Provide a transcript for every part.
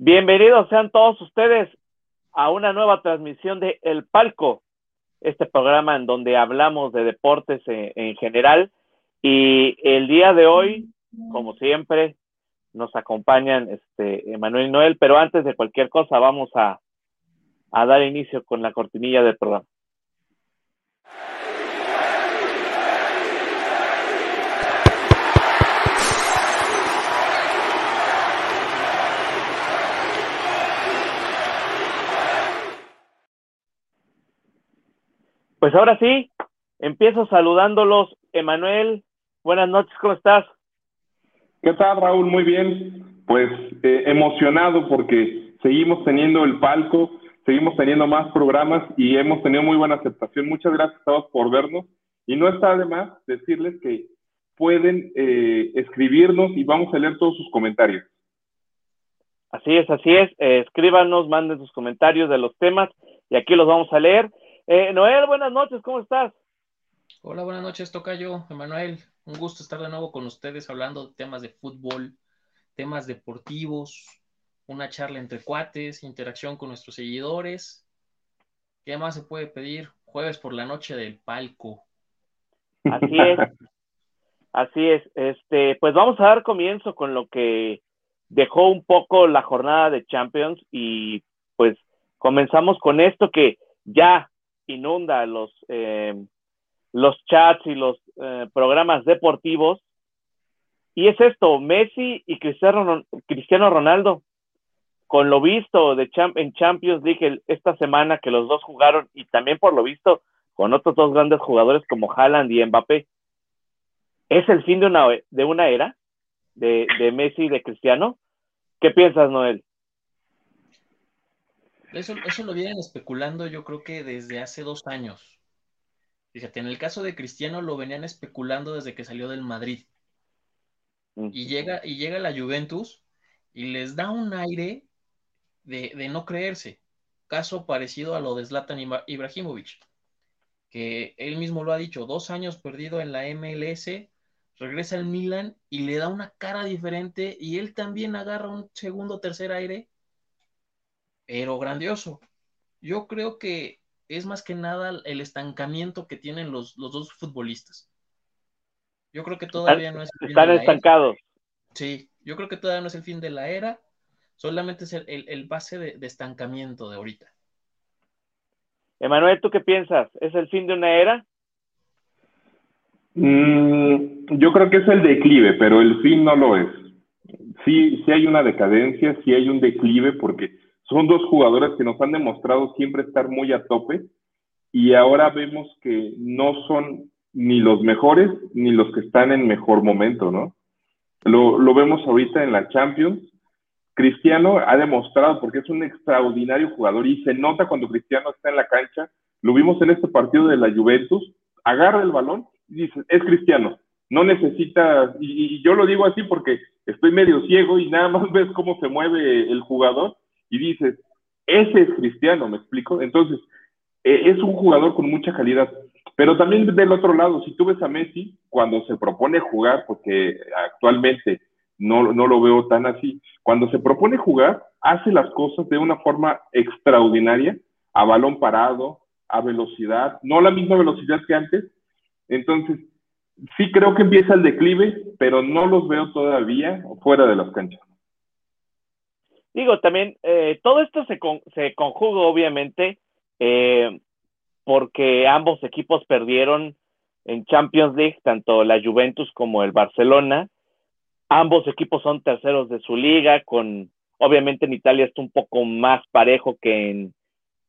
Bienvenidos sean todos ustedes a una nueva transmisión de El Palco, este programa en donde hablamos de deportes en, general. Y el día de hoy, como siempre, nos acompañan este Emanuel Noel, pero antes de cualquier cosa vamos a, a dar inicio con la cortinilla del programa. Pues ahora sí, empiezo saludándolos. Emanuel, buenas noches, ¿cómo estás? ¿Qué tal, Raúl? Muy bien. Pues eh, emocionado porque seguimos teniendo el palco, seguimos teniendo más programas y hemos tenido muy buena aceptación. Muchas gracias a todos por vernos. Y no está de más decirles que pueden eh, escribirnos y vamos a leer todos sus comentarios. Así es, así es. Eh, escríbanos, manden sus comentarios de los temas y aquí los vamos a leer. Eh, Noel, buenas noches, ¿cómo estás? Hola, buenas noches, Tocayo, Emanuel. Un gusto estar de nuevo con ustedes hablando de temas de fútbol, temas deportivos, una charla entre cuates, interacción con nuestros seguidores. ¿Qué más se puede pedir? Jueves por la noche del palco. Así es. Así es. Este, pues vamos a dar comienzo con lo que dejó un poco la jornada de Champions y pues comenzamos con esto que ya inunda los, eh, los chats y los eh, programas deportivos. Y es esto, Messi y Cristiano, Ronaldo, con lo visto de en Champions League esta semana que los dos jugaron y también por lo visto con otros dos grandes jugadores como Haaland y Mbappé, ¿es el fin de una, de una era de, de Messi y de Cristiano? ¿Qué piensas, Noel? Eso, eso lo vienen especulando yo creo que desde hace dos años. Fíjate, en el caso de Cristiano lo venían especulando desde que salió del Madrid. Y llega, y llega la Juventus y les da un aire de, de no creerse. Caso parecido a lo de Zlatan Ibrahimovic, que él mismo lo ha dicho, dos años perdido en la MLS, regresa al Milan y le da una cara diferente y él también agarra un segundo o tercer aire pero grandioso. Yo creo que es más que nada el estancamiento que tienen los, dos futbolistas. Yo creo que todavía no es el fin Están estancados. Sí, yo creo que todavía no es el fin de la era, solamente es el, base de, estancamiento de ahorita. Emanuel, ¿tú qué piensas? ¿Es el fin de una era? Mm, yo creo que es el declive, pero el fin no lo es. Sí, sí hay una decadencia, sí hay un declive, porque son dos jugadores que nos han demostrado siempre estar muy a tope y ahora vemos que no son ni los mejores ni los que están en mejor momento, ¿no? Lo, lo vemos ahorita en la Champions. Cristiano ha demostrado, porque es un extraordinario jugador y se nota cuando Cristiano está en la cancha. Lo vimos en este partido de la Juventus, agarra el balón y dice, es Cristiano, no necesita, y, y yo lo digo así porque estoy medio ciego y nada más ves cómo se mueve el jugador y dices, ese es Cristiano, ¿me explico? Entonces, e, es un jugador con mucha calidad. Pero también del otro lado, si tú ves a Messi, cuando se propone jugar, porque actualmente no, no lo veo tan así, cuando se propone jugar, hace las cosas de una forma extraordinaria, a balón parado, a velocidad, no la misma velocidad que antes. Entonces, sí creo que empieza el declive, pero no los veo todavía fuera de las canchas. Digo, también eh, todo esto se, se conjuga obviamente eh, porque ambos equipos perdieron en Champions League, tanto la Juventus como el Barcelona. Ambos equipos son terceros de su liga, con obviamente en Italia está un poco más parejo que en,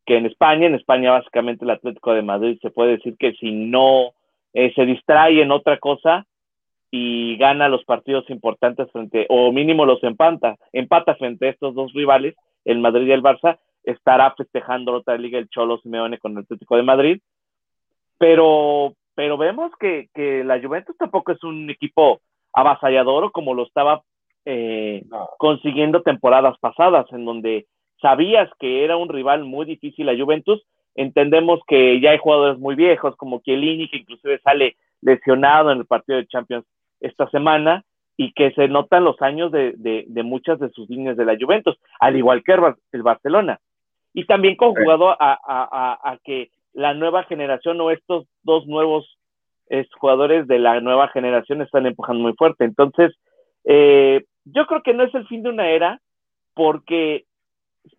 que en España. En España básicamente el Atlético de Madrid se puede decir que si no eh, se distrae en otra cosa, y gana los partidos importantes frente, o mínimo los empata, empata frente a estos dos rivales, el Madrid y el Barça, estará festejando la otra liga el Cholo Simeone con el Atlético de Madrid, pero, pero vemos que, que la Juventus tampoco es un equipo avasallador como lo estaba eh, consiguiendo temporadas pasadas, en donde sabías que era un rival muy difícil la Juventus, entendemos que ya hay jugadores muy viejos como Chiellini, que inclusive sale lesionado en el partido de Champions esta semana y que se notan los años de, de, muchas de sus líneas de la Juventus, al igual que el, Barcelona. Y también conjugado a, a, que la nueva generación o estos dos nuevos jugadores de la nueva generación están empujando muy fuerte. Entonces, eh, yo creo que no es el fin de una era porque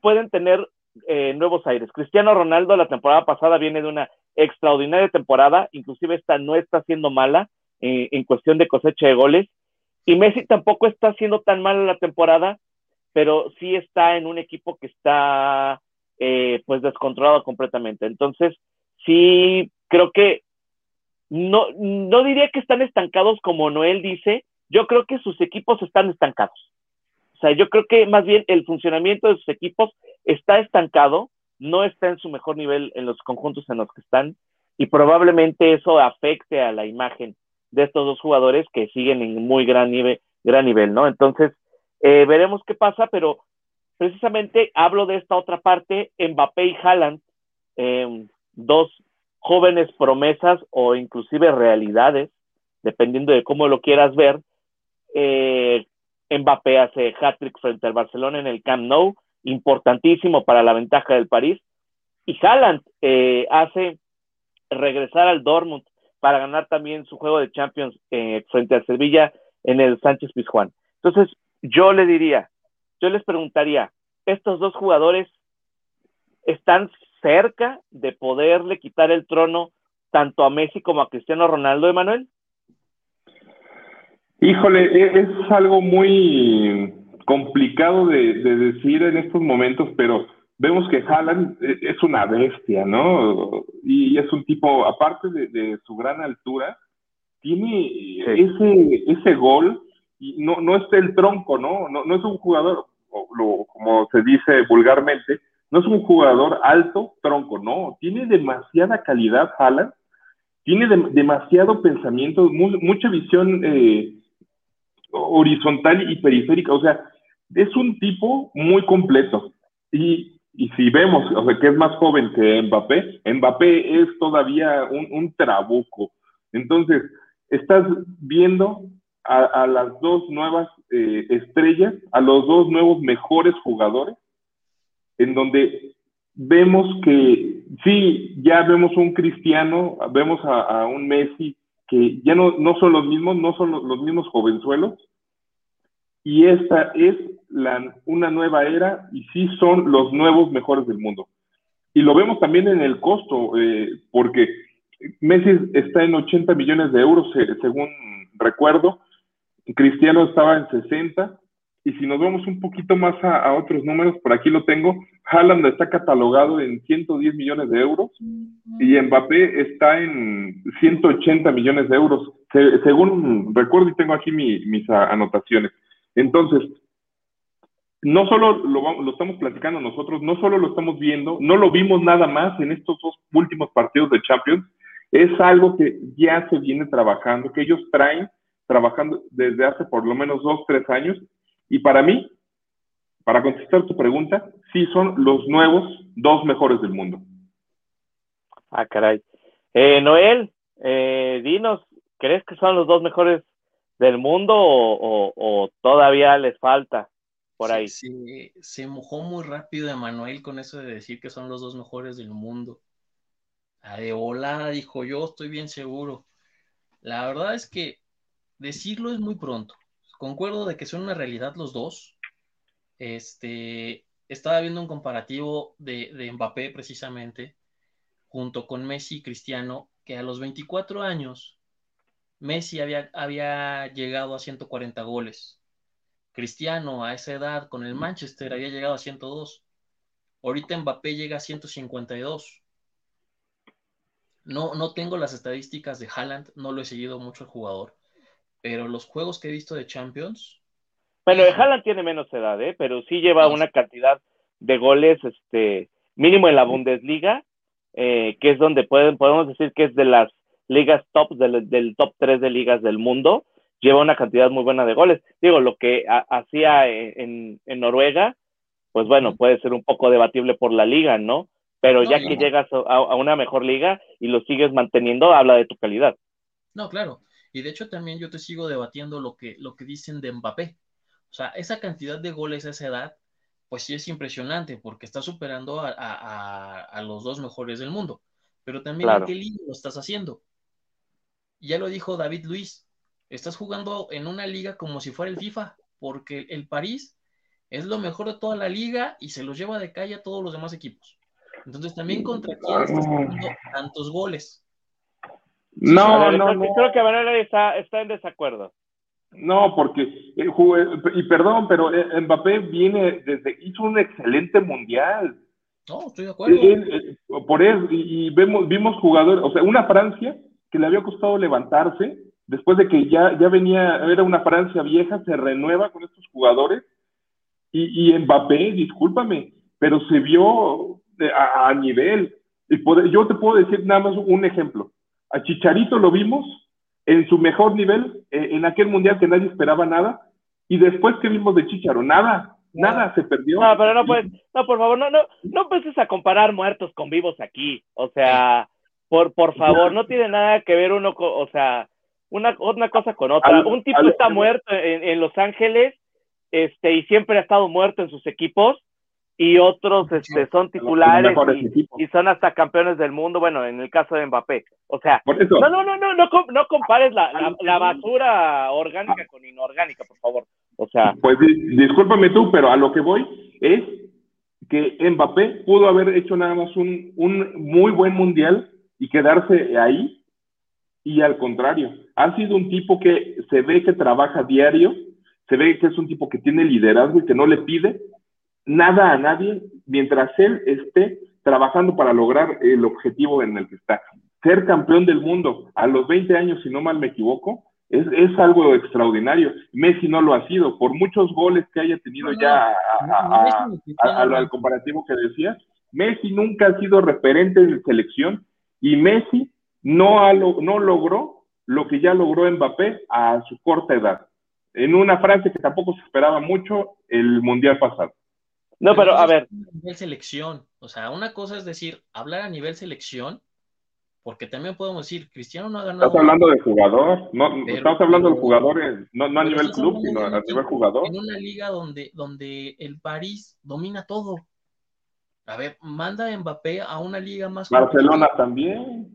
pueden tener eh, nuevos aires. Cristiano Ronaldo la temporada pasada viene de una extraordinaria temporada, inclusive esta no está siendo mala eh, en cuestión de cosecha de goles y Messi tampoco está haciendo tan mal la temporada, pero sí está en un equipo que está eh, pues descontrolado completamente. Entonces, sí creo que no, no diría que están estancados como Noel dice, yo creo que sus equipos están estancados. O sea, yo creo que más bien el funcionamiento de sus equipos está estancado, no está en su mejor nivel en los conjuntos en los que están y probablemente eso afecte a la imagen de estos dos jugadores que siguen en muy gran nivel, gran nivel ¿no? Entonces, eh, veremos qué pasa, pero precisamente hablo de esta otra parte, Mbappé y Haaland, em, dos jóvenes promesas o inclusive realidades, dependiendo de cómo lo quieras ver. Eh, Mbappé hace hat-trick frente al Barcelona en el Camp Nou, importantísimo para la ventaja del París. Y Haaland eh, hace regresar al Dortmund para ganar también su juego de Champions eh, frente a Sevilla en el Sánchez Pizjuán. Entonces, yo le diría, yo les preguntaría, ¿estos dos jugadores están cerca de poderle quitar el trono tanto a Messi como a Cristiano Ronaldo, Emanuel? Híjole, e-, es algo muy complicado de decir en estos momentos, pero vemos que Haaland eh, es una bestia, ¿no? Y es un tipo, aparte de, su gran altura, tiene ese, ese gol, y no, no es el tronco, ¿no? No, no es un jugador, como se dice vulgarmente, no es un jugador alto, tronco, no, tiene demasiada calidad Haaland, tiene demasiado pensamiento, mucha visión eh, horizontal y periférica, o sea, es un tipo muy completo. Y y si vemos, o sea, que es más joven que Mbappé, Mbappé es todavía un, trabuco. Entonces, estás viendo a, las dos nuevas eh, estrellas, a los dos nuevos mejores jugadores, en donde vemos que sí, ya vemos un cristiano, vemos a, un Messi que ya no, no son los mismos, no son los, los mismos jovenzuelos, y esta es la, una nueva era y sí son los nuevos mejores del mundo. Y lo vemos también en el costo, eh, porque Messi está en 80 millones de euros, eh, según recuerdo, Cristiano estaba en 60, y si nos vamos un poquito más a, otros números, por aquí lo tengo, Haaland está catalogado en 110 millones de euros. Y Mbappé está en 180 millones de euros, según recuerdo y tengo aquí mis anotaciones. Entonces, no solo lo, estamos platicando nosotros, no solo lo estamos viendo, no lo vimos nada más en estos dos últimos partidos de Champions, es algo que ya se viene trabajando, que ellos traen trabajando desde hace por lo menos dos, tres años. Y para mí, para contestar tu pregunta, sí son los nuevos dos mejores del mundo. Ah, caray. Eh, Noel, eh, dinos, ¿crees que son los dos mejores del mundo o, todavía les falta por ahí? Sí, se mojó muy rápido Emanuel con eso de decir que son los dos mejores del mundo. La de volada dijo yo, estoy bien seguro. La verdad es que decirlo es muy pronto. Concuerdo de que son una realidad los dos. Este, estaba viendo un comparativo de, de Mbappé precisamente, junto con Messi y Cristiano, que a los 24 años Messi había, había llegado a 140 goles. Cristiano a esa edad con el Manchester había llegado a 102. Ahorita Mbappé llega a 152. No, no tengo las estadísticas de Haaland, no lo he seguido mucho el jugador, pero los juegos que he visto de Champions. Bueno, de Haaland tiene menos edad, ¿eh? pero sí lleva una cantidad de goles este, mínimo en la Bundesliga, eh, que es donde pueden, podemos decir que es de las ligas top del, top 3 de ligas del mundo, lleva una cantidad muy buena de goles. Digo, lo que hacía en, Noruega, pues bueno, puede ser un poco debatible por la liga, ¿no? Pero ya que llegas a, una mejor liga y lo sigues manteniendo, habla de tu calidad. No, claro. Y de hecho también yo te sigo debatiendo lo que, lo que dicen de Mbappé. O sea, esa cantidad de goles a esa edad, pues sí es impresionante porque está superando a, los dos mejores del mundo. Pero también en qué liga lo estás haciendo. Ya lo dijo David Luis, estás jugando en una liga como si fuera el FIFA, porque el París es lo mejor de toda la liga y se los lleva de calle a todos los demás equipos. Entonces también contra quién estás haciendo tantos goles. No, no, no, creo que Varela está, está en desacuerdo. No, porque eh, y perdón, pero eh, Mbappé viene desde hizo un excelente mundial. No, estoy de acuerdo. Eh, por eso y, vemos vimos jugadores, o sea, una Francia que le había costado levantarse después de que ya ya venía era una Francia vieja, se renueva con estos jugadores y, y Mbappé, discúlpame, pero se vio a, nivel. Y yo te puedo decir nada más un ejemplo. A Chicharito lo vimos en su mejor nivel, eh, en aquel mundial que nadie esperaba nada, y después que vimos de Chicharo, nada, nada, se perdió. No, pero no puedes, no, por favor, no, no, no empieces a comparar muertos con vivos aquí, o sea, por, por favor, no tiene nada que ver uno con, o sea, una, una cosa con otra. Un tipo está muerto en, en Los Ángeles, este, y siempre ha estado muerto en sus equipos, y otros este, son titulares y, son hasta campeones del mundo, bueno, en el caso de Mbappé. O sea, no, no, no, no, no, compares la, la, basura orgánica con inorgánica, por favor. O sea. Pues discúlpame tú, pero a lo que voy es que Mbappé pudo haber hecho nada más un, un muy buen mundial y quedarse ahí, y al contrario, ha sido un tipo que se ve que trabaja diario, se ve que es un tipo que tiene liderazgo y que no le pide nada a nadie mientras él esté trabajando para lograr el objetivo en el que está. Ser campeón del mundo a los 20 años, si no mal me equivoco, es, es algo extraordinario. Messi no lo ha sido, por muchos goles que haya tenido ya al comparativo que decías, Messi nunca ha sido referente de selección y Messi no, ha, no logró lo que ya logró Mbappé a su corta edad. En una frase que tampoco se esperaba mucho el Mundial pasado. No, pero a ver. A nivel selección. O sea, una cosa es decir, hablar a nivel selección, porque también podemos decir, Cristiano no ha ganado. Estás hablando de jugador, no, estamos hablando de jugadores, no, no a nivel club, sino a nivel jugador. En una liga donde, donde el París domina todo. A ver, manda a Mbappé a una liga más. Barcelona también.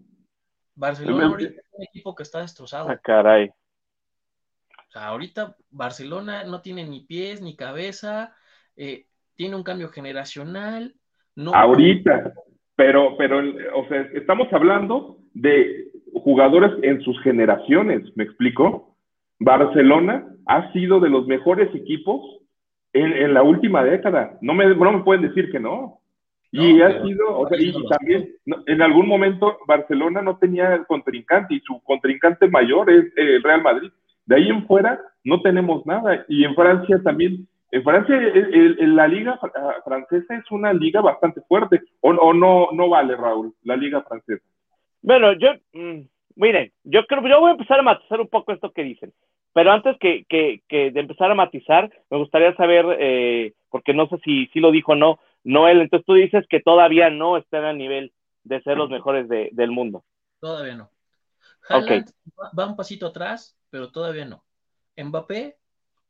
Barcelona ahorita es un equipo que está destrozado. Ah, caray. O sea, ahorita Barcelona no tiene ni pies ni cabeza. Eh, tiene un cambio generacional. No... Ahorita, pero, pero, o sea, estamos hablando de jugadores en sus generaciones, ¿me explico? Barcelona ha sido de los mejores equipos en, la última década. No me, no me pueden decir que no. Y ha sido, o sea, y también en algún momento Barcelona no tenía el contrincante y su contrincante mayor es el Real Madrid. De ahí en fuera no tenemos nada. Y en Francia también en Francia, la liga ah, francesa es una liga bastante fuerte, o, no, no vale, Raúl, la liga francesa. Bueno, yo, mm, miren, yo creo, yo voy a empezar a matizar un poco esto que dicen, pero antes que, que, que de empezar a matizar, me gustaría saber, eh, porque no sé si, si lo dijo o no, Noel, entonces tú dices que todavía no están a nivel de ser los mejores de, del mundo. Todavía no. Haaland va un pasito atrás, pero todavía no. Mbappé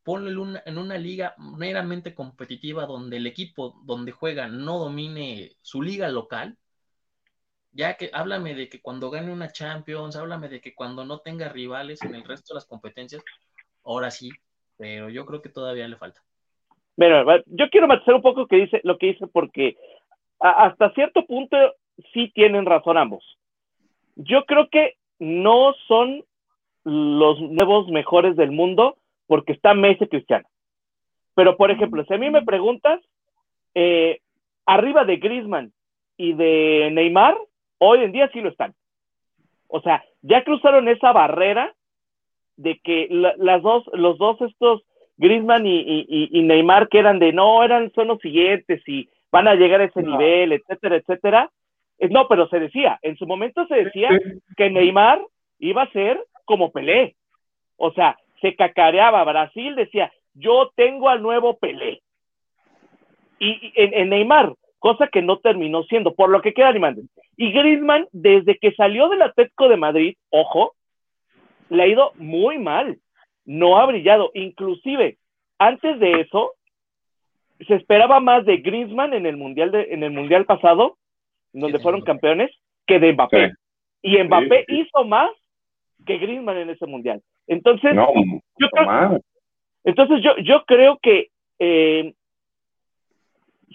ponlo en una, liga meramente competitiva donde el equipo donde juega no domine su liga local, ya que háblame de que cuando gane una Champions, háblame de que cuando no tenga rivales en el resto de las competencias, ahora sí, pero yo creo que todavía le falta. Bueno, yo quiero matizar un poco que dice, lo que dice porque hasta cierto punto sí tienen razón ambos. Yo creo que no son los nuevos mejores del mundo, porque está Messi Cristiano. Pero, por ejemplo, si a mí me preguntas, eh, arriba de Griezmann y de Neymar, hoy en día sí lo están. O sea, ya cruzaron esa barrera de que las dos, los dos estos, Griezmann y, Neymar, que eran de no, eran, son los siguientes y van a llegar a ese nivel, etcétera, etcétera. No, pero se decía, en su momento se decía que Neymar iba a ser como Pelé. O sea, se cacareaba. Brasil decía, yo tengo al nuevo Pelé. Y, en, Neymar, cosa que no terminó siendo, por lo que queda Griezmann. Y Griezmann, desde que salió del Atlético de Madrid, ojo, le ha ido muy mal, no ha brillado, inclusive antes de eso se esperaba más de Griezmann en el mundial de, en el mundial pasado, donde fueron campeones, que de Mbappé. Y Mbappé hizo más que Griezmann en ese mundial. Entonces, yo creo, entonces yo, yo creo que eh,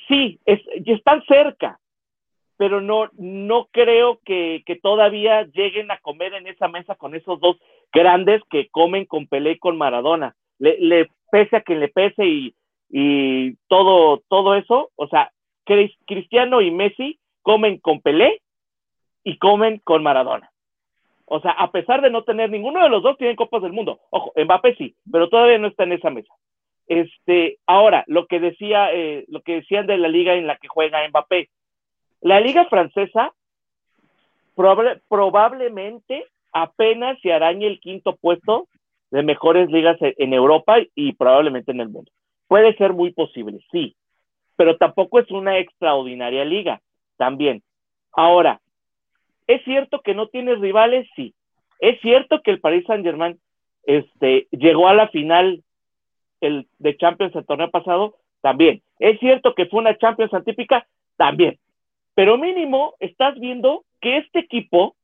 sí, es, están cerca, pero no, no creo que, todavía lleguen a comer en esa mesa con esos dos grandes que comen con Pelé y con Maradona. Le, pese a que le pese y, y todo, todo eso, o sea, Cristiano y Messi comen con Pelé y comen con Maradona. O sea, a pesar de no tener ninguno de los dos tienen copas del mundo. Ojo, Mbappé sí, pero todavía no está en esa mesa. Este, ahora, lo que decía, eh, lo que decían de la liga en la que juega Mbappé, la liga francesa probablemente apenas se arañe el quinto puesto de mejores ligas en Europa y probablemente en el mundo. Puede ser muy posible, sí, pero tampoco es una extraordinaria liga, también. Ahora, ¿es cierto que no tiene rivales? Sí. ¿Es cierto que el Paris Saint-Germain este, llegó a la final el, de Champions el torneo pasado? También. ¿Es cierto que fue una Champions atípica? También pero mínimo estás viendo que este equipo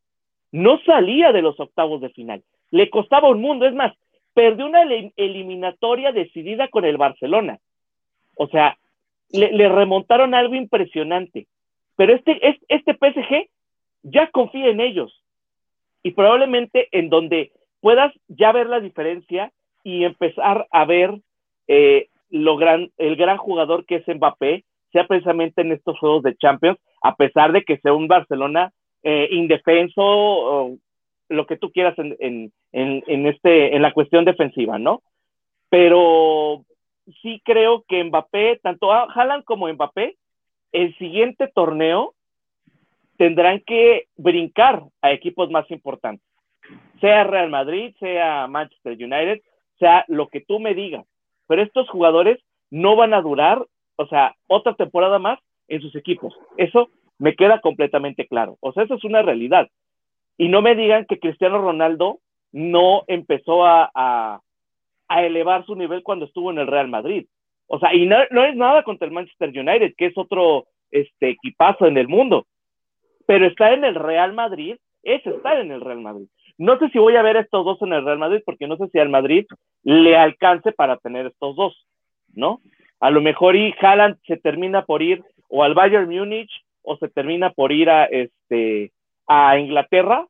no salía de los octavos de final. Le costaba un mundo, es más, perdió una eliminatoria decidida con el Barcelona. O sea, le, remontaron algo impresionante. Pero este, este PSG ya confía en ellos. Y probablemente en donde puedas ya ver la diferencia y empezar a ver eh, lo gran, el gran jugador que es Mbappé, sea precisamente en estos juegos de Champions, a pesar de que sea un Barcelona eh, indefenso, lo que tú quieras en, este, en la cuestión defensiva, ¿no? Pero sí creo que Mbappé, tanto Haaland como Mbappé, el siguiente torneo tendrán que brincar a equipos más importantes, sea Real Madrid, sea Manchester United, sea lo que tú me digas. Pero estos jugadores no van a durar, o sea, otra temporada más en sus equipos. Eso me queda completamente claro. O sea, eso es una realidad. Y no me digan que Cristiano Ronaldo no empezó a, a, elevar su nivel cuando estuvo en el Real Madrid. O sea, y no, no, es nada contra el Manchester United, que es otro este, equipazo en el mundo. Pero estar en el Real Madrid es estar en el Real Madrid. No sé si voy a ver estos dos en el Real Madrid, porque no sé si al Madrid le alcance para tener estos dos, ¿no? A lo mejor y Haaland se termina por ir o al Bayern Múnich o se termina por ir a, este, a Inglaterra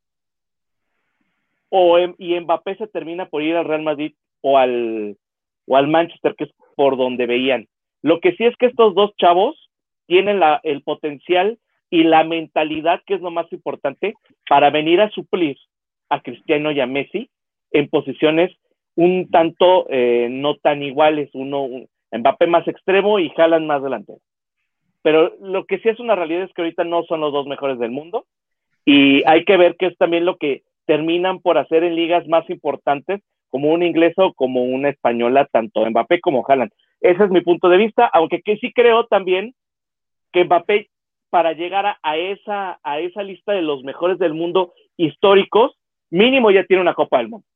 o y Mbappé se termina por ir al Real Madrid o al, o al Manchester, que es por donde veían. Lo que sí es que estos dos chavos tienen la, el potencial y la mentalidad, que es lo más importante, para venir a suplir a Cristiano y a Messi en posiciones un tanto eh, no tan iguales, uno Mbappé más extremo y Haaland más delantero. Pero lo que sí es una realidad es que ahorita no son los dos mejores del mundo y hay que ver que es también lo que terminan por hacer en ligas más importantes como una inglesa o como una española, tanto Mbappé como Haaland. Ese es mi punto de vista, aunque que sí creo también que Mbappé para llegar a, esa, a esa lista de los mejores del mundo históricos, mínimo ya tiene una Copa del Mundo.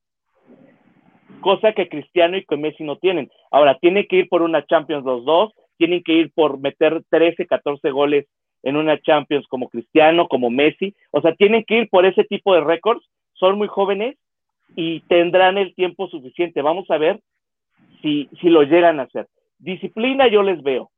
Cosa que Cristiano y que Messi no tienen. Ahora, tiene que ir por una Champions los dos, tienen que ir por meter 13, 14 goles en una Champions como Cristiano, como Messi, o sea, tienen que ir por ese tipo de récords, son muy jóvenes y tendrán el tiempo suficiente. Vamos a ver si, si lo llegan a hacer. Disciplina yo les veo.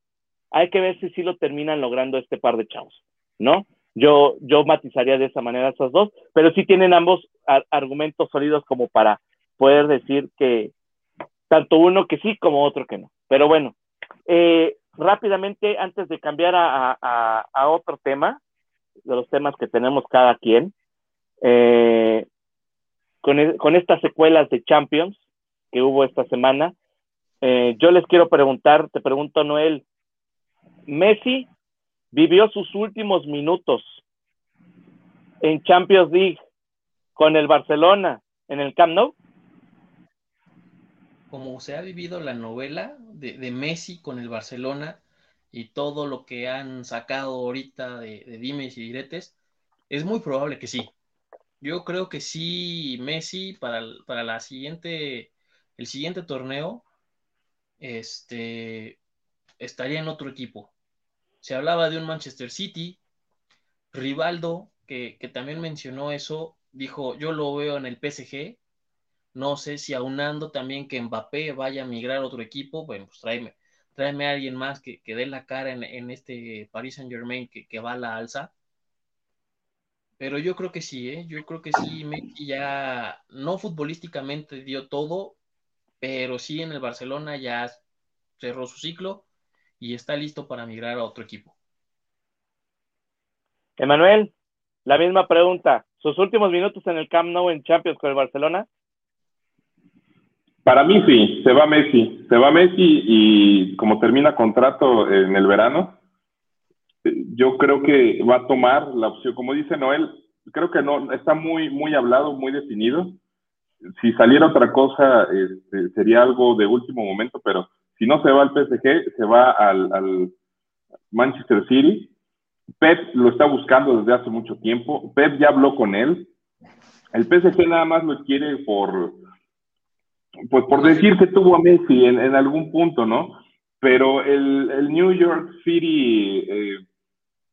Hay que ver si sí lo terminan logrando este par de chavos, ¿no? Yo, yo matizaría de esa manera esos dos, pero sí tienen ambos argumentos sólidos como para poder decir que tanto uno que sí como otro que no. Pero bueno, eh, rápidamente, antes de cambiar a, otro tema, de los temas que tenemos cada quien, eh, con, con, estas secuelas de Champions que hubo esta semana, eh, yo les quiero preguntar, te pregunto Noel, Messi vivió sus últimos minutos en Champions League con el Barcelona en el Camp Nou como se ha vivido la novela de, Messi con el Barcelona y todo lo que han sacado ahorita de, dimes y diretes, es muy probable que sí. Yo creo que sí, Messi para, para la siguiente, el siguiente torneo, este, estaría en otro equipo. Se hablaba de un Manchester City, Rivaldo, que, que también mencionó eso, dijo, yo lo veo en el PSG, no sé si aunando también que Mbappé vaya a migrar a otro equipo, bueno, pues tráeme, tráeme a alguien más que, que dé la cara en, este Paris Saint Germain que, que, va a la alza. Pero yo creo que sí, ¿eh? yo creo que sí, Messi ya no futbolísticamente dio todo, pero sí en el Barcelona ya cerró su ciclo y está listo para migrar a otro equipo. Emanuel, la misma pregunta. ¿Sus últimos minutos en el Camp Nou en Champions con el Barcelona? Para mí sí, se va Messi. Se va Messi y como termina contrato en el verano, yo creo que va a tomar la opción, como dice Noel, creo que no, está muy, muy hablado, muy definido. Si saliera otra cosa, este, sería algo de último momento, pero si no se va al PSG, se va al, al Manchester City. Pep lo está buscando desde hace mucho tiempo. Pep ya habló con él. El PSG nada más lo quiere por, pues por decir que tuvo a Messi en, algún punto, ¿no? Pero el, New York City, eh,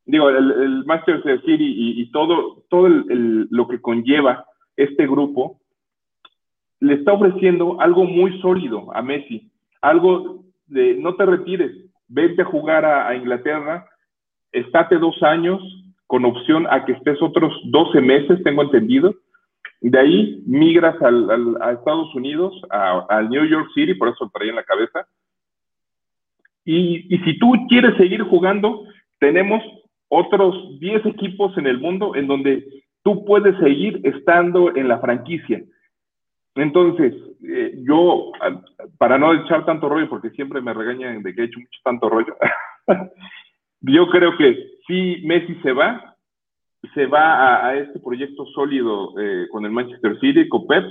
digo, el, el, Manchester City y, todo, todo lo que conlleva este grupo, le está ofreciendo algo muy sólido a Messi, algo de no te retires, vete a jugar a, a Inglaterra, estate dos años con opción a que estés otros 12 meses, tengo entendido, de ahí migras al, a Estados Unidos, al New York City, por eso traía en la cabeza. Y, y, si tú quieres seguir jugando, tenemos otros 10 equipos en el mundo en donde tú puedes seguir estando en la franquicia. Entonces, eh, yo, para no echar tanto rollo, porque siempre me regañan de que he hecho mucho tanto rollo, yo creo que si Messi se va, se va a, este proyecto sólido eh, con el Manchester City, con Pep,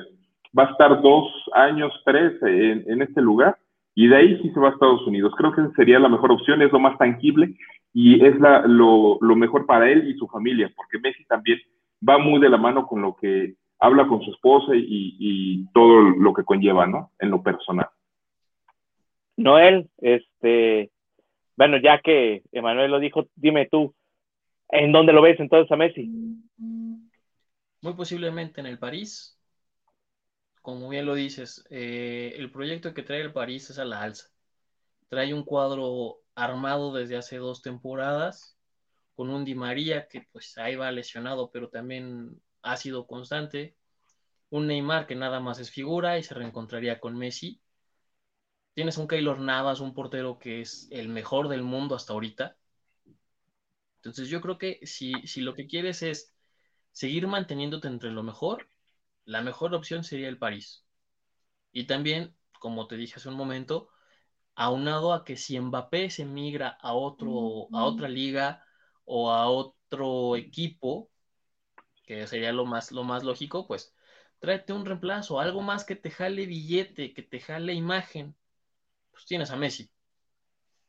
va a estar dos años, tres en, este lugar, y de ahí sí se va a Estados Unidos. Creo que sería la mejor opción, es lo más tangible y es la, lo, lo, mejor para él y su familia, porque Messi también va muy de la mano con lo que habla con su esposa y, y todo lo que conlleva, ¿no? En lo personal. Noel, este, bueno, ya que Emanuel lo dijo, dime tú, ¿En dónde lo ves entonces a Messi? Muy posiblemente en el París. Como bien lo dices, eh, el proyecto que trae el París es a la alza. Trae un cuadro armado desde hace dos temporadas, con un Di María que pues ahí va lesionado, pero también ha sido constante. Un Neymar que nada más es figura y se reencontraría con Messi. Tienes un Keylor Navas, un portero que es el mejor del mundo hasta ahorita entonces yo creo que si, si lo que quieres es seguir manteniéndote entre lo mejor, la mejor opción sería el París. Y también, como te dije hace un momento, aunado a que si Mbappé se migra a, otro, a otra liga o a otro equipo, que sería lo más, lo más lógico, pues tráete un reemplazo, algo más que te jale billete, que te jale imagen. Pues tienes a Messi.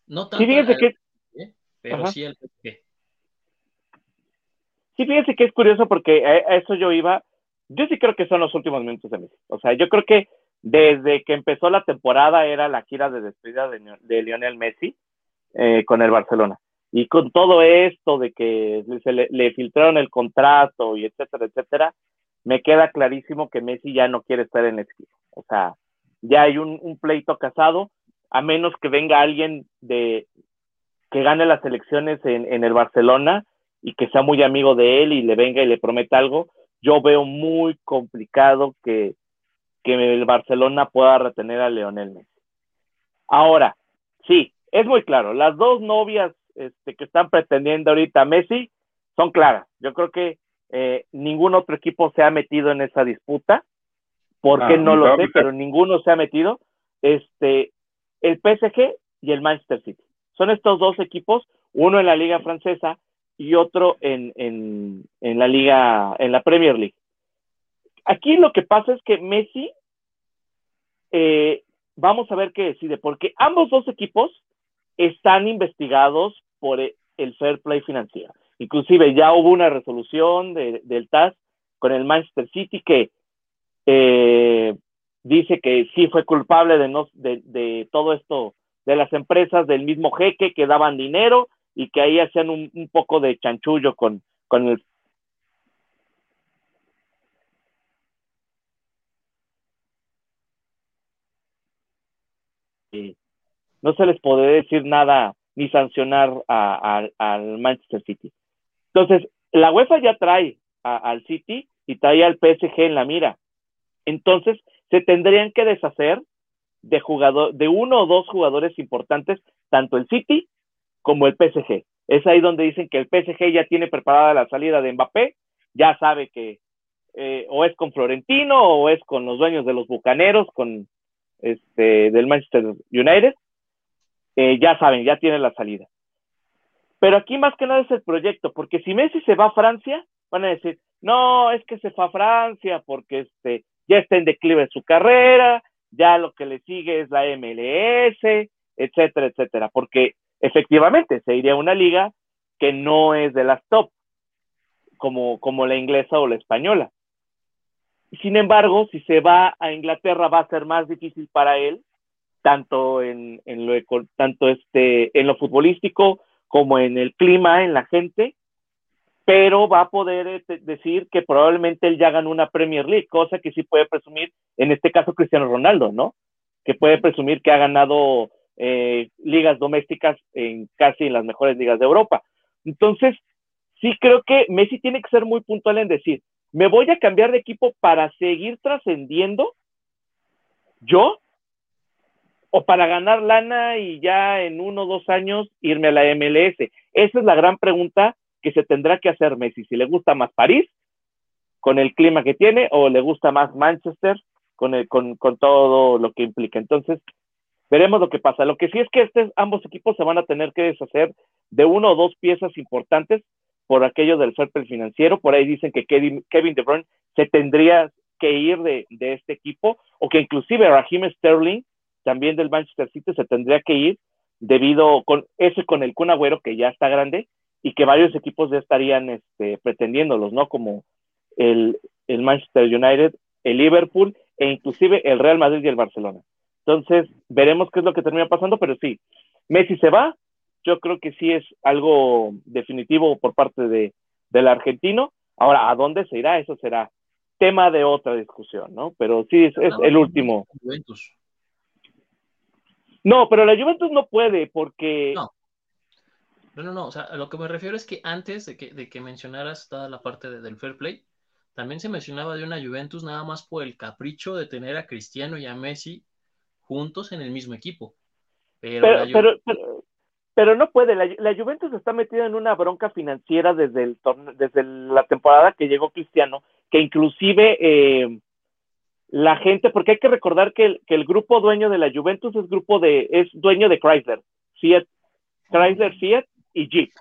No tanto sí, que... ¿eh? pero sí el PSG. Sí, fíjense que es curioso porque a, eso yo iba. Yo sí creo que son los últimos minutos de Messi. O sea, yo creo que desde que empezó la temporada era la gira de despedida de, Lionel Messi eh, con el Barcelona. Y con todo esto de que se le, filtraron el contrato y etcétera, etcétera, me queda clarísimo que Messi ya no quiere estar en el equipo. O sea, ya hay un, pleito casado, a menos que venga alguien de que gane las elecciones en el Barcelona y que sea muy amigo de él y le venga y le prometa algo, yo veo muy complicado que, que el Barcelona pueda retener a Leonel Messi. Ahora, sí, es muy claro, las dos novias este, que están pretendiendo ahorita a Messi son claras. Yo creo que eh, ningún otro equipo se ha metido en esa disputa. ¿Por qué ah, no lo sé? Pero ninguno se ha metido. Este, el PSG y el Manchester City. Son estos dos equipos, uno en la liga francesa y otro en, en, en la liga, en la Premier League. Aquí lo que pasa es que Messi, eh, vamos a ver qué decide, porque ambos dos equipos están investigados por el fair play financiero. Inclusive ya hubo una resolución de, del TAS con el Manchester City, que eh, dice que sí fue culpable de, no, de, de, todo esto, de las empresas del mismo jeque que daban dinero y que ahí hacían un, un poco de chanchullo con, con el no se les puede decir nada ni sancionar al Manchester City. Entonces, la UEFA ya trae al City y trae al PSG en la mira. Entonces, se tendrían que deshacer de jugador, de uno o dos jugadores importantes, tanto el City como el PSG. Es ahí donde dicen que el PSG ya tiene preparada la salida de Mbappé, ya sabe que eh, o es con Florentino o es con los dueños de los Bucaneros, con este del Manchester United, eh, ya saben, ya tiene la salida. Pero aquí más que nada es el proyecto, porque si Messi se va a Francia, van a decir, no, es que se fue a Francia porque este, ya está en declive su carrera, ya lo que le sigue es la MLS, etcétera, etcétera, porque efectivamente se iría a una liga que no es de las top, como, como la inglesa o la española. Sin embargo, si se va a Inglaterra va a ser más difícil para él, tanto en, en lo, tanto este, en lo futbolístico como en el clima, en la gente, pero va a poder este, decir que probablemente él ya ganó una Premier League, cosa que sí puede presumir, en este caso Cristiano Ronaldo, ¿no? Que puede presumir que ha ganado eh, ligas domésticas en casi en las mejores ligas de Europa. Entonces, sí creo que Messi tiene que ser muy puntual en decir, me voy a cambiar de equipo para seguir trascendiendo yo o para ganar lana y ya en uno o dos años irme a la MLS. Esa es la gran pregunta que se tendrá que hacer Messi, si le gusta más París, con el clima que tiene, o le gusta más Manchester, con, el, con, con todo lo que implica. Entonces, veremos lo que pasa. Lo que sí es que estos, ambos equipos se van a tener que deshacer de uno o dos piezas importantes por aquello del fair financiero. Por ahí dicen que Kevin, De Bruyne se tendría que ir de, este equipo, o que inclusive Raheem Sterling, también del Manchester City, se tendría que ir debido con ese con el Kun Agüero, que ya está grande, y que varios equipos ya estarían este, pretendiéndolos, ¿no? Como el, el Manchester United, el Liverpool e inclusive el Real Madrid y el Barcelona. Entonces, veremos qué es lo que termina pasando, pero sí, Messi se va, yo creo que sí es algo definitivo por parte de, del argentino. Ahora, ¿a dónde se irá? Eso será tema de otra discusión, ¿no? Pero sí, es, es el último. No, pero la Juventus no puede porque... No. No, no, no, o sea, a lo que me refiero es que antes de que, de que mencionaras toda la parte de, del fair play, también se mencionaba de una Juventus nada más por el capricho de tener a Cristiano y a Messi juntos en el mismo equipo. Pero, pero, pero, pero, no puede, la, la, Juventus está metida en una bronca financiera desde, el desde la temporada que llegó Cristiano, que inclusive eh, la gente, porque hay que recordar que el, que el, grupo dueño de la Juventus es grupo de, es dueño de Chrysler, Fiat, Chrysler, Fiat y Jeep.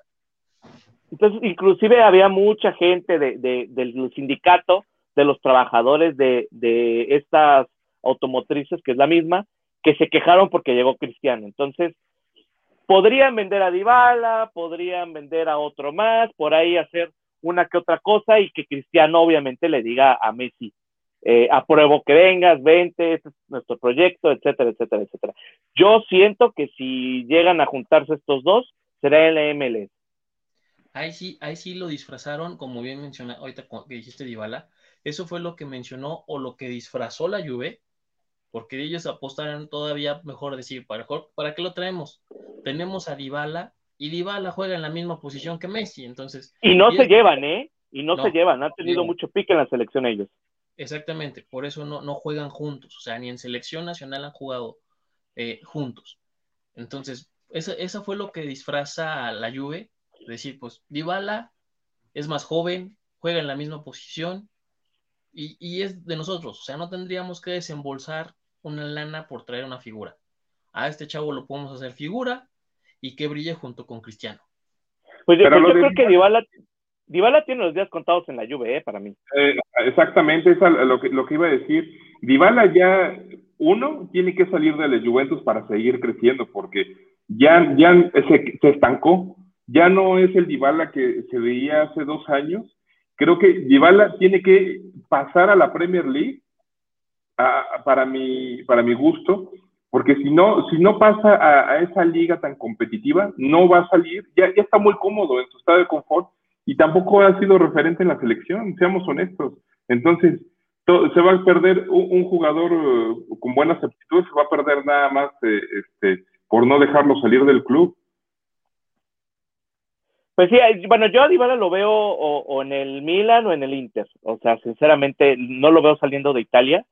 Entonces, inclusive había mucha gente de, de, del sindicato de los trabajadores de, de estas automotrices, que es la misma, que se quejaron porque llegó Cristiano. Entonces, podrían vender a Dybala, podrían vender a otro más, por ahí hacer una que otra cosa y que Cristiano obviamente le diga a Messi, eh, apruebo que vengas, vente, este es nuestro proyecto, etcétera, etcétera, etcétera. Yo siento que si llegan a juntarse estos dos, será el MLS. Ahí sí, ahí sí lo disfrazaron, como bien mencionaste, ahorita que dijiste Dybala, eso fue lo que mencionó o lo que disfrazó la Juve, porque ellos apostaron todavía mejor decir, ¿para, ¿para qué lo traemos? Tenemos a Dybala y Dybala juega en la misma posición que Messi, entonces... Y no se llevan, ¿eh? Y no, no, se llevan, han tenido mucho pique en la selección ellos. Exactamente, por eso no, no juegan juntos, o sea, ni en selección nacional han jugado eh, juntos. Entonces, eso, eso, fue lo que disfraza a la Juve, decir, pues, Dybala es más joven, juega en la misma posición y, y, es de nosotros, o sea, no tendríamos que desembolsar una lana por traer una figura. A este chavo lo podemos hacer figura y que brille junto con Cristiano. Pues, yo, pues yo creo que Dybala, Dybala tiene los días contados en la lluvia, ¿eh? Para mí. Eh, exactamente, es lo que, lo que iba a decir. Dybala ya, uno, tiene que salir de la Juventus para seguir creciendo, porque ya, ya se, se estancó. Ya no es el Dybala que se veía hace dos años Creo que Dybala tiene que pasar a la Premier League para, mi, para mi gusto, porque si no, si no pasa a, esa liga tan competitiva, no va a salir, ya, ya está muy cómodo en su estado de confort y tampoco ha sido referente en la selección, seamos honestos. Entonces, se va a perder un, jugador eh, con buenas aptitudes, se va a perder nada más eh, este, por no dejarlo salir del club. Pues sí, bueno, yo a Dybala lo veo o, en el Milan o en el Inter. O sea, sinceramente no lo veo saliendo de Italia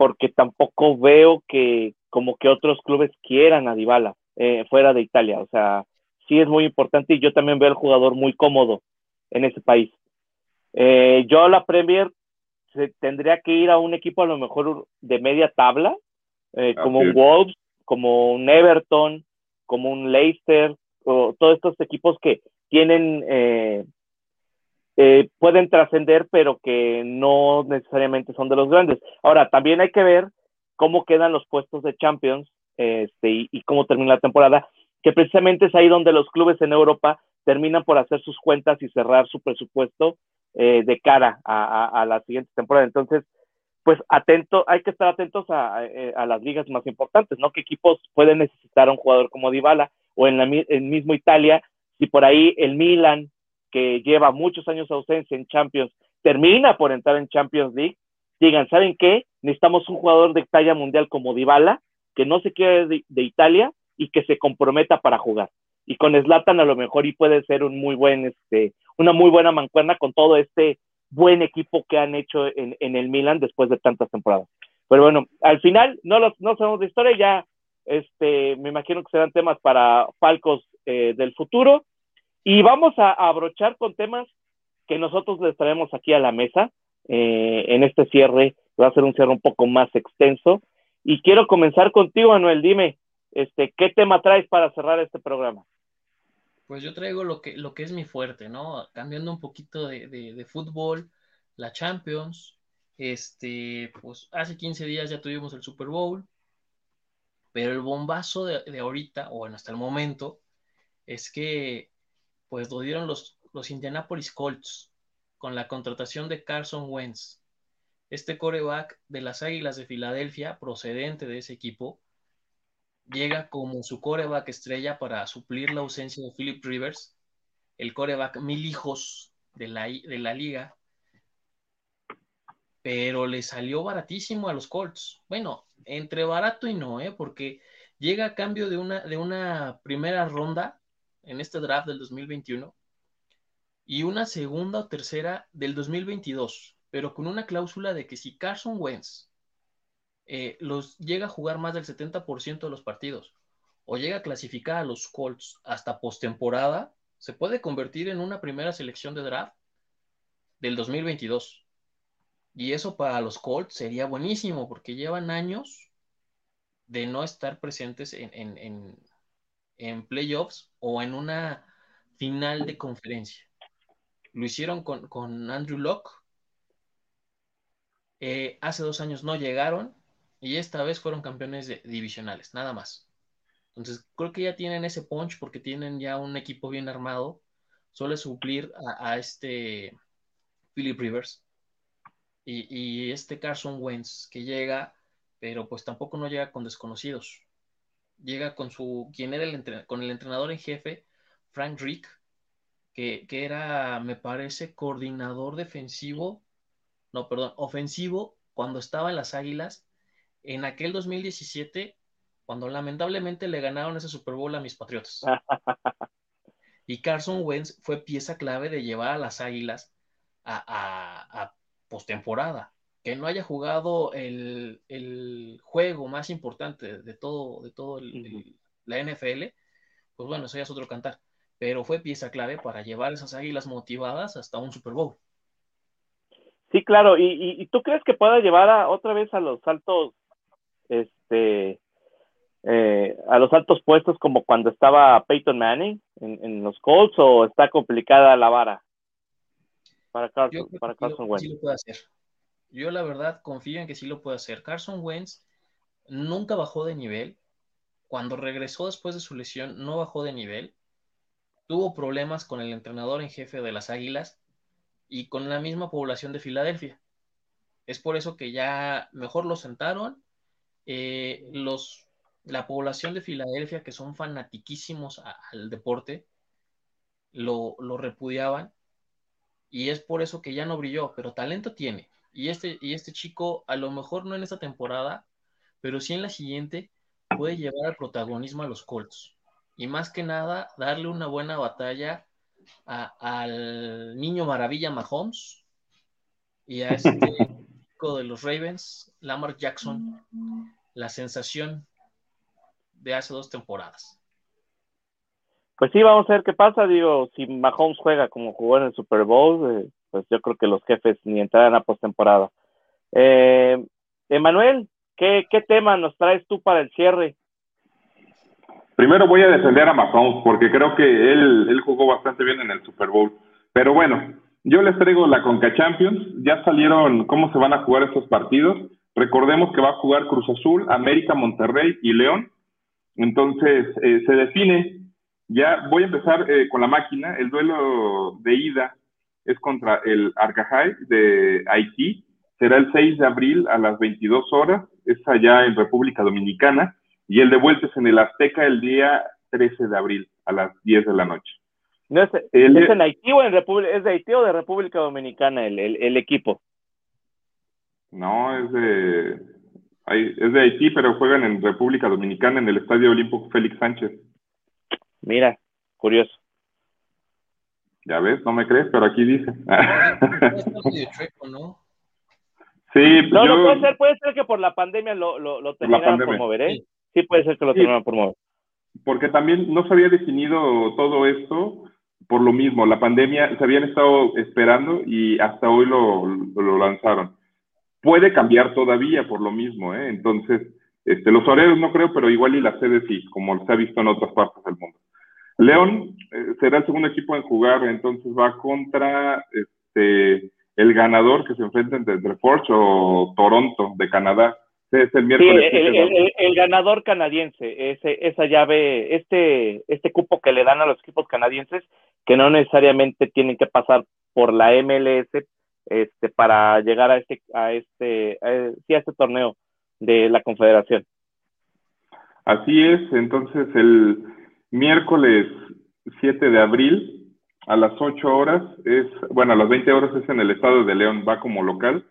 porque tampoco veo que como que otros clubes quieran a Dybala eh, fuera de Italia. O sea, sí es muy importante y yo también veo al jugador muy cómodo en ese país. Eh, yo la Premier se, tendría que ir a un equipo a lo mejor de media tabla, eh, como un Wolves, como un Everton, como un Leicester, o todos estos equipos que tienen, eh, eh, pueden trascender, pero que no necesariamente son de los grandes. Ahora, también hay que ver cómo quedan los puestos de Champions este, y, cómo termina la temporada, que precisamente es ahí donde los clubes en Europa terminan por hacer sus cuentas y cerrar su presupuesto eh, de cara a, la siguiente temporada. Entonces, pues atento, hay que estar atentos a, a, las ligas más importantes, ¿no? ¿Qué equipos pueden necesitar a un jugador como Dybala? O en el mismo Italia, si por ahí el Milan, que lleva muchos años de ausencia en Champions, termina por entrar en Champions League, digan, ¿saben qué? Necesitamos un jugador de talla mundial como Dybala, que no se quede de, Italia y que se comprometa para jugar. Y con Zlatan a lo mejor y puede ser un muy buen, este, una muy buena mancuerna con todo este buen equipo que han hecho en, el Milan después de tantas temporadas. Pero bueno, al final no, los, no sabemos de historia, ya este, me imagino que serán temas para Falcos eh, del futuro. Y vamos a, abrochar con temas que nosotros les traemos aquí a la mesa eh, en este cierre. Va a ser un cierre un poco más extenso. Y quiero comenzar contigo, Manuel. Dime, este, ¿qué tema traes para cerrar este programa? Pues yo traigo lo que, lo que es mi fuerte, ¿no? Cambiando un poquito de, fútbol, la Champions. Este, pues hace 15 días ya tuvimos el Super Bowl. Pero el bombazo de, de ahorita, o bueno, hasta el momento, es que pues lo dieron los, los Indianapolis Colts con la contratación de Carson Wentz. Este coreback de las Águilas de Filadelfia, procedente de ese equipo, llega como su coreback estrella para suplir la ausencia de Philip Rivers, el coreback mil hijos de la, de la liga, pero le salió baratísimo a los Colts. Bueno, entre barato y no, ¿eh? porque llega a cambio de una, de una primera ronda en este draft del 2021 y una segunda o tercera del 2022, pero con una cláusula de que si Carson Wentz eh, los llega a jugar más del 70% de los partidos o llega a clasificar a los Colts hasta postemporada, se puede convertir en una primera selección de draft del 2022. Y eso para los Colts sería buenísimo porque llevan años de no estar presentes en, en playoffs o en una final de conferencia. Lo hicieron con, Andrew Locke. Eh, hace dos años no llegaron y esta vez fueron campeones divisionales, nada más. Entonces, creo que ya tienen ese punch porque tienen ya un equipo bien armado. Suele suplir a, este Philip Rivers y, y, este Carson Wentz que llega, pero pues tampoco no llega con desconocidos llega con su, quien era el con el entrenador en jefe, Frank Rick, que, era, me parece, coordinador defensivo, no, perdón, ofensivo, cuando estaba en las Águilas, en aquel 2017, cuando lamentablemente le ganaron ese Super Bowl a mis Patriotas. y Carson Wentz fue pieza clave de llevar a las Águilas a, a, a postemporada que no haya jugado el, juego más importante de todo, de todo la NFL, pues bueno, eso ya es otro cantar. Pero fue pieza clave para llevar esas águilas motivadas hasta un Super Bowl. Sí, claro. ¿Y, tú crees que pueda llevar a, otra vez a los altos, este, eh, a los altos puestos como cuando estaba Peyton Manning en, los Colts o está complicada la vara para Carson, para Carson Wentz? Sí lo puede hacer. Yo la verdad confío en que sí lo puede hacer. Carson Wentz nunca bajó de nivel. Cuando regresó después de su lesión, no bajó de nivel. Tuvo problemas con el entrenador en jefe de las Águilas, y con la misma población de Filadelfia. Es por eso que ya mejor lo sentaron. Eh, la población de Filadelfia, que son fanatiquísimos al deporte, lo, repudiaban. Y es por eso que ya no brilló, pero talento tiene. Y este, y este chico, a lo mejor no en esta temporada, pero sí en la siguiente, puede llevar al protagonismo a los Colts. Y más que nada, darle una buena batalla al niño maravilla Mahomes y a este chico de los Ravens, Lamar Jackson, la sensación de hace dos temporadas. Pues sí, vamos a ver qué pasa. Digo, si Mahomes juega como jugó en el Super Bowl, eh, pues yo creo que los jefes ni entrarán a postemporada. Eh, Emanuel, ¿qué, ¿qué tema nos traes tú para el cierre? Primero voy a defender a Mahomes porque creo que él, él jugó bastante bien en el Super Bowl. Pero bueno, yo les traigo la Conca Champions. Ya salieron cómo se van a jugar estos partidos. Recordemos que va a jugar Cruz Azul, América, Monterrey y León. Entonces, eh, se define. Ya voy a empezar eh, con la máquina. El duelo de ida es contra el Arcajay de Haití. Será el 6 de abril a las 22 horas. Es allá en República Dominicana y el de vuelta es en el Azteca el día 13 de abril a las 10 de la noche. No es, en Haití o en República, es de Haití o de República Dominicana el, el, equipo? No, es de es de Haití, pero juegan en República Dominicana en el Estadio Olímpico Félix Sánchez. Mira, curioso. Ya ves, no me crees, pero aquí dice. Sí, no, yo... no puede ser, puede ser que por la pandemia lo, lo, lo terminaron por mover, ¿eh? Sí, puede ser que lo terminaron por mover. Porque también no se había definido todo esto por lo mismo. La pandemia se habían estado esperando y hasta hoy lo, lo lanzaron. Puede cambiar todavía por lo mismo, ¿eh? Entonces, este, los horarios no creo, pero igual y la sede sí, como se ha visto en otras partes del mundo. León eh, será el segundo equipo en jugar, entonces va contra este, el ganador que se enfrenta entre Forge o Toronto de Canadá. Es el miércoles. el, ganador canadiense, ese, esa llave, este, este cupo que le dan a los equipos canadienses, que no necesariamente tienen que pasar por la MLS este, para llegar a este, a este, a, sí, a este torneo de la Confederación. Así es, entonces el miércoles 7 de abril a las 8 horas es, bueno, a las 20 horas es en el estado de León, va como local.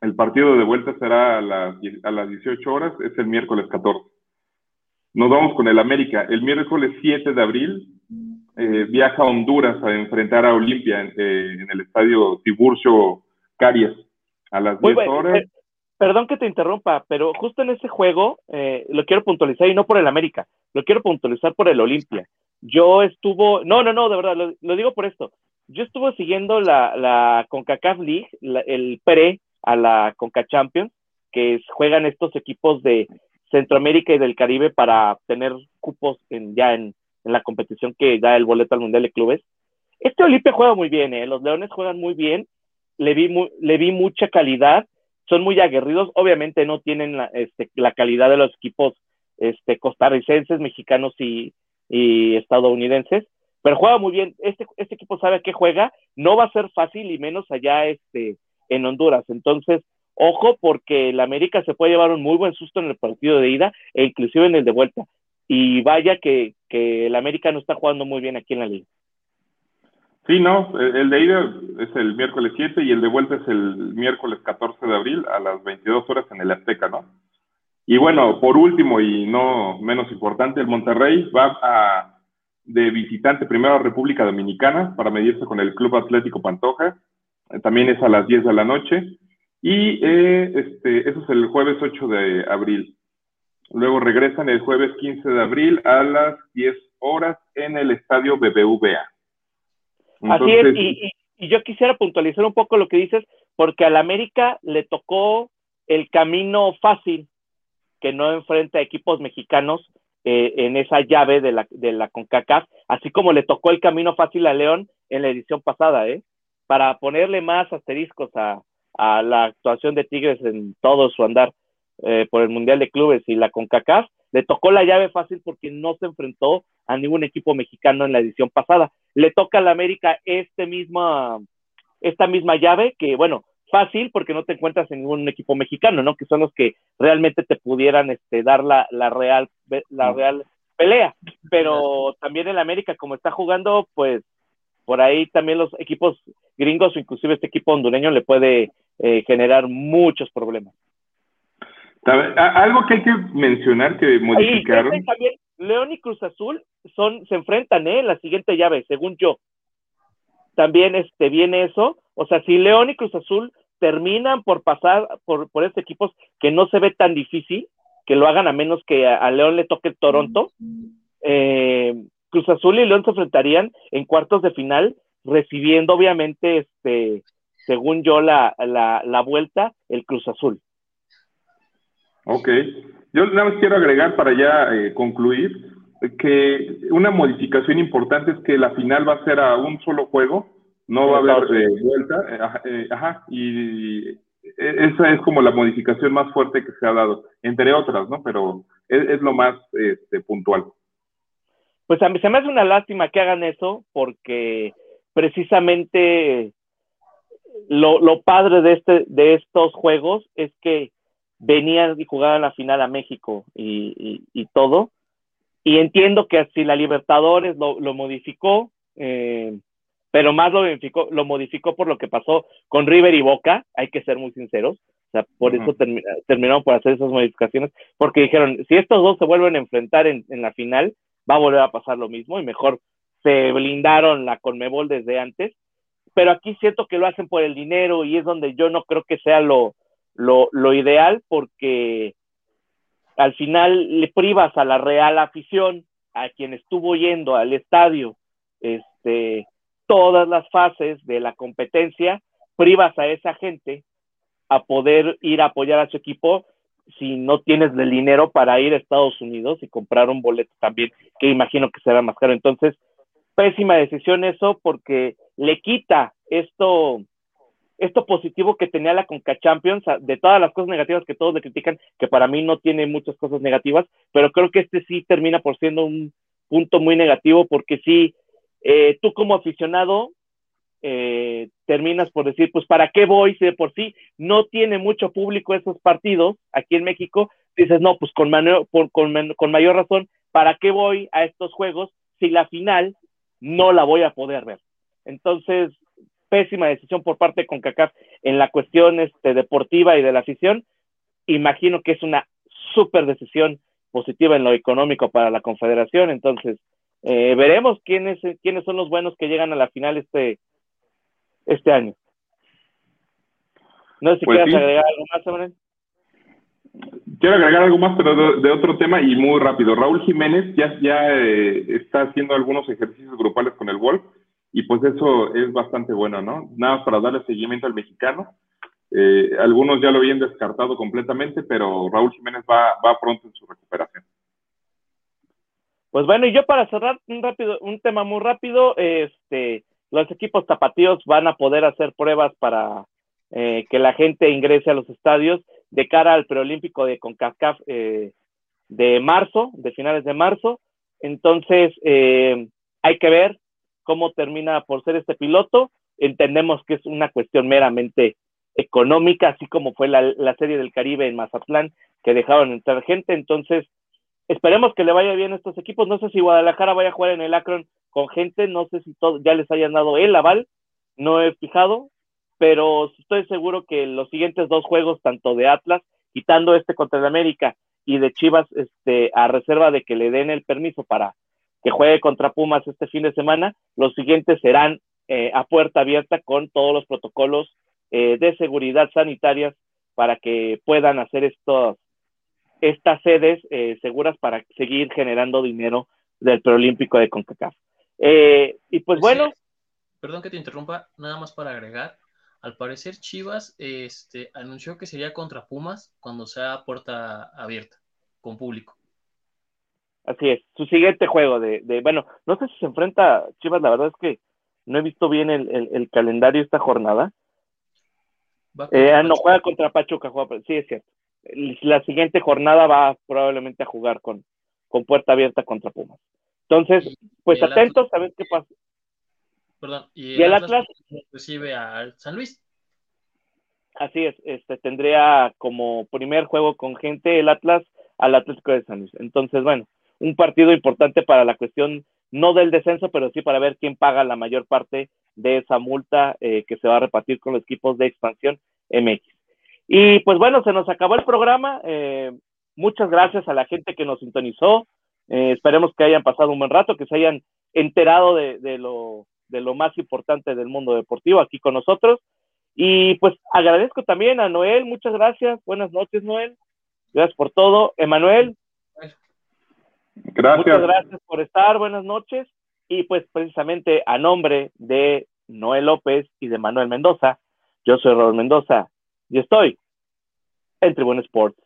El partido de vuelta será a las, a las 18 horas, es el miércoles 14. Nos vamos con el América. El miércoles 7 de abril eh, viaja a Honduras a enfrentar a Olimpia en, eh, el estadio Tiburcio Caries a las 10 horas. Eh, perdón que te interrumpa, pero justo en ese juego lo quiero puntualizar y no por el América, lo quiero puntualizar por el Olimpia yo estuvo, no, no, no, de verdad, lo, digo por esto. Yo estuve siguiendo la, la CONCACAF League, el pre a la CONCA Champions, que juegan estos equipos de Centroamérica y del Caribe para tener cupos en, ya en, la competición que da el boleto al Mundial de Clubes. Este Olimpia juega muy bien, ¿eh? los Leones juegan muy bien, le vi, le vi mucha calidad, son muy aguerridos, obviamente no tienen la, este, la calidad de los equipos este, costarricenses, mexicanos y, estadounidenses, pero juega muy bien. Este, este equipo sabe a qué juega, no va a ser fácil y menos allá este, en Honduras. Entonces, ojo, porque el América se puede llevar un muy buen susto en el partido de ida e inclusive en el de vuelta. Y vaya que, que el América no está jugando muy bien aquí en la liga. Sí, no, el de ida es el miércoles 7 y el de vuelta es el miércoles 14 de abril a las 22 horas en el Azteca, ¿no? Y bueno, por último y no menos importante, el Monterrey va a, de visitante primero a República Dominicana para medirse con el Club Atlético Pantoja. Eh, también es a las 10 de la noche. Y eh, este, eso es el jueves 8 de abril. Luego regresan el jueves 15 de abril a las 10 horas en el estadio BBVA. Así es, y, y, yo quisiera puntualizar un poco lo que dices, porque al América le tocó el camino fácil que no enfrenta a equipos mexicanos eh, en esa llave de la, de la CONCACAF, así como le tocó el camino fácil a León en la edición pasada, ¿eh? Para ponerle más asteriscos a, a la actuación de Tigres en todo su andar eh, por el Mundial de Clubes y la CONCACAF, le tocó la llave fácil porque no se enfrentó a ningún equipo mexicano en la edición pasada. Le toca a la América este mismo esta misma llave que, bueno, fácil porque no te encuentras en ningún equipo mexicano, ¿no? Que son los que realmente te pudieran este, dar la, la real, la real pelea. Pero también en América, como está jugando, pues por ahí también los equipos gringos inclusive este equipo hondureño le puede eh, generar muchos problemas. Algo que hay que mencionar que modificaron. también, León y Cruz Azul son, se enfrentan ¿eh? en la siguiente llave, según yo. También este, viene eso. O sea, si León y Cruz Azul terminan por pasar por, por estos equipos que no se ve tan difícil, que lo hagan a menos que a, León le toque Toronto, eh, Cruz Azul y León se enfrentarían en cuartos de final, recibiendo obviamente, este, según yo, la, la, la vuelta, el Cruz Azul. Ok. Yo nada más quiero agregar para ya eh, concluir que una modificación importante es que la final va a ser a un solo juego, no va a haber eh, vuelta. Eh, ajá, y esa es como la modificación más fuerte que se ha dado, entre otras, ¿no? Pero es, lo más este, puntual. Pues a mí se me hace una lástima que hagan eso, porque precisamente lo, lo padre de, este, de estos juegos es que venían y jugaban la final a México y, y, todo. Y entiendo que si la Libertadores lo, lo modificó, eh, pero más lo modificó, lo modificó por lo que pasó con River y Boca, hay que ser muy sinceros. O sea, por eso terminaron por hacer esas modificaciones, porque dijeron, si estos dos se vuelven a enfrentar en, en la final, va a volver a pasar lo mismo y mejor se blindaron la Conmebol desde antes. Pero aquí siento que lo hacen por el dinero y es donde yo no creo que sea lo, lo, lo ideal porque al final le privas a la real afición, a quien estuvo yendo al estadio, este, todas las fases de la competencia, privas a esa gente a poder ir a apoyar a su equipo si no tienes el dinero para ir a Estados Unidos y comprar un boleto también, que imagino que será más caro. Entonces, pésima decisión eso porque le quita esto, esto positivo que tenía la Conca Champions, de todas las cosas negativas que todos le critican, que para mí no tiene muchas cosas negativas, pero creo que este sí termina por siendo un punto muy negativo porque sí, eh, tú como aficionado eh, terminas por decir, pues ¿para qué voy si de por sí no tiene mucho público esos partidos aquí en México? Dices, no, pues con, con, con mayor razón, ¿para qué voy a estos juegos si la final no la voy a poder ver? Entonces, pésima decisión por parte de CONCACAF en la cuestión este, deportiva y de la afición. Imagino que es una súper decisión positiva en lo económico para la Confederación. Entonces, eh, veremos quiénes, quiénes son los buenos que llegan a la final este, este año. No sé si pues quieres agregar algo más, Samuel. Quiero agregar algo más, pero de, otro tema y muy rápido. Raúl Jiménez ya, ya eh, está haciendo algunos ejercicios grupales con el Wolf y pues eso es bastante bueno, ¿no? Nada para darle seguimiento al mexicano. Eh, algunos ya lo habían descartado completamente, pero Raúl Jiménez va, va pronto en su recuperación. Pues bueno, y yo para cerrar un rápido, un tema muy rápido, este, los equipos tapatíos van a poder hacer pruebas para eh, que la gente ingrese a los estadios de cara al preolímpico de CONCACAF eh, de marzo, de finales de marzo. Entonces, eh, hay que ver cómo termina por ser este piloto. Entendemos que es una cuestión meramente económica, así como fue la, serie del Caribe en Mazatlán, que dejaron entrar gente. Entonces, esperemos que le vaya bien a estos equipos. No sé si Guadalajara vaya a jugar en el Akron con gente, no sé si ya les hayan dado el aval, no he fijado, pero estoy seguro que los siguientes dos juegos, tanto de Atlas, quitando este contra el América y de Chivas, este, a reserva de que le den el permiso para que juegue contra Pumas este fin de semana. Los siguientes serán eh, a puerta abierta con todos los protocolos eh, de seguridad sanitarias para que puedan hacer estos, estas sedes eh, seguras para seguir generando dinero del preolímpico de CONCACAF. y pues, bueno. Perdón que te interrumpa, nada más para agregar. Al parecer Chivas este, anunció que sería contra Pumas cuando sea puerta abierta, con público. Así es, su siguiente juego de, de, bueno, no sé si se enfrenta Chivas, la verdad es que no he visto bien el, el, calendario esta jornada. Eh, ah, no juega contra Pachuca, juega, sí es cierto. La siguiente jornada va probablemente a jugar con, con puerta abierta contra Pumas. Entonces, pues atentos a ver qué pasa. Perdón, y el, Atlas, recibe a San Luis. Así es, este tendría como primer juego con gente el Atlas al Atlético de San Luis. Entonces, bueno, un partido importante para la cuestión no del descenso, pero sí para ver quién paga la mayor parte de esa multa eh, que se va a repartir con los equipos de expansión MX. Y pues bueno, se nos acabó el programa. Eh, muchas gracias a la gente que nos sintonizó. Eh, esperemos que hayan pasado un buen rato, que se hayan enterado de, lo, de lo más importante del mundo deportivo aquí con nosotros. Y pues agradezco también a Noel, muchas gracias. Buenas noches, Noel. Gracias por todo. Emanuel. Gracias. Muchas gracias por estar. Buenas noches. Y pues precisamente a nombre de Noel López y de Manuel Mendoza, yo soy Robert Mendoza y estoy en Tribune Sports